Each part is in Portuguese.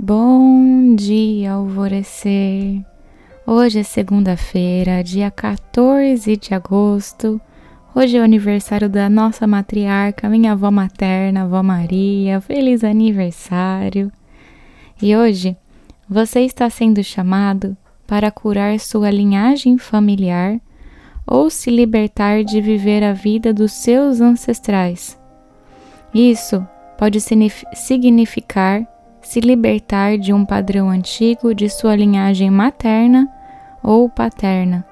Bom dia, alvorecer. Hoje é segunda-feira, dia 14 de agosto. Hoje é o aniversário da nossa matriarca, minha avó materna, avó Maria. Feliz aniversário! E hoje você está sendo chamado para curar sua linhagem familiar ou se libertar de viver a vida dos seus ancestrais. Isso pode significar se libertar de um padrão antigo de sua linhagem materna ou paterna,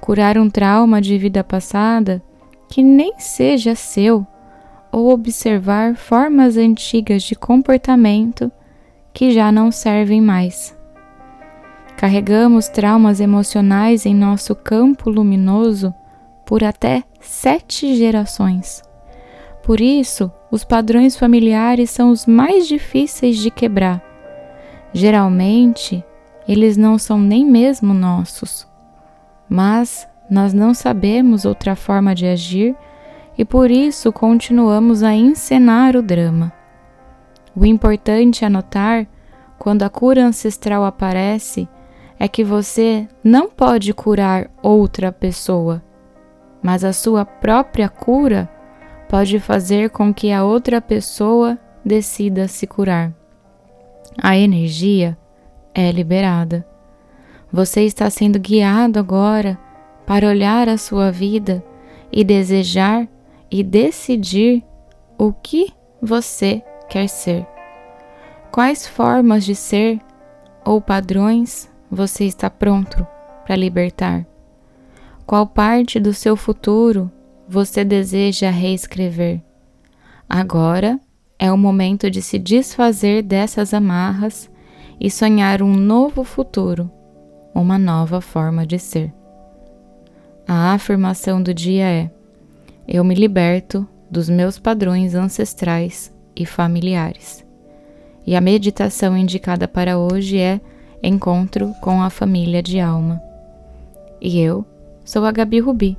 curar um trauma de vida passada que nem seja seu, ou observar formas antigas de comportamento que já não servem mais. Carregamos traumas emocionais em nosso campo luminoso por até sete gerações. Por isso, os padrões familiares são os mais difíceis de quebrar. Geralmente, eles não são nem mesmo nossos. Mas nós não sabemos outra forma de agir e por isso continuamos a encenar o drama. O importante a notar, quando a cura ancestral aparece, é que você não pode curar outra pessoa, mas a sua própria cura pode fazer com que a outra pessoa decida se curar. A energia é liberada. Você está sendo guiado agora para olhar a sua vida e desejar e decidir o que você quer ser. Quais formas de ser ou padrões você está pronto para libertar? Qual parte do seu futuro você deseja reescrever? Agora é o momento de se desfazer dessas amarras e sonhar um novo futuro, uma nova forma de ser. A afirmação do dia é: Eu me liberto dos meus padrões ancestrais e familiares. E a meditação indicada para hoje é encontro com a família de alma. E eu sou a Gabi Rubi,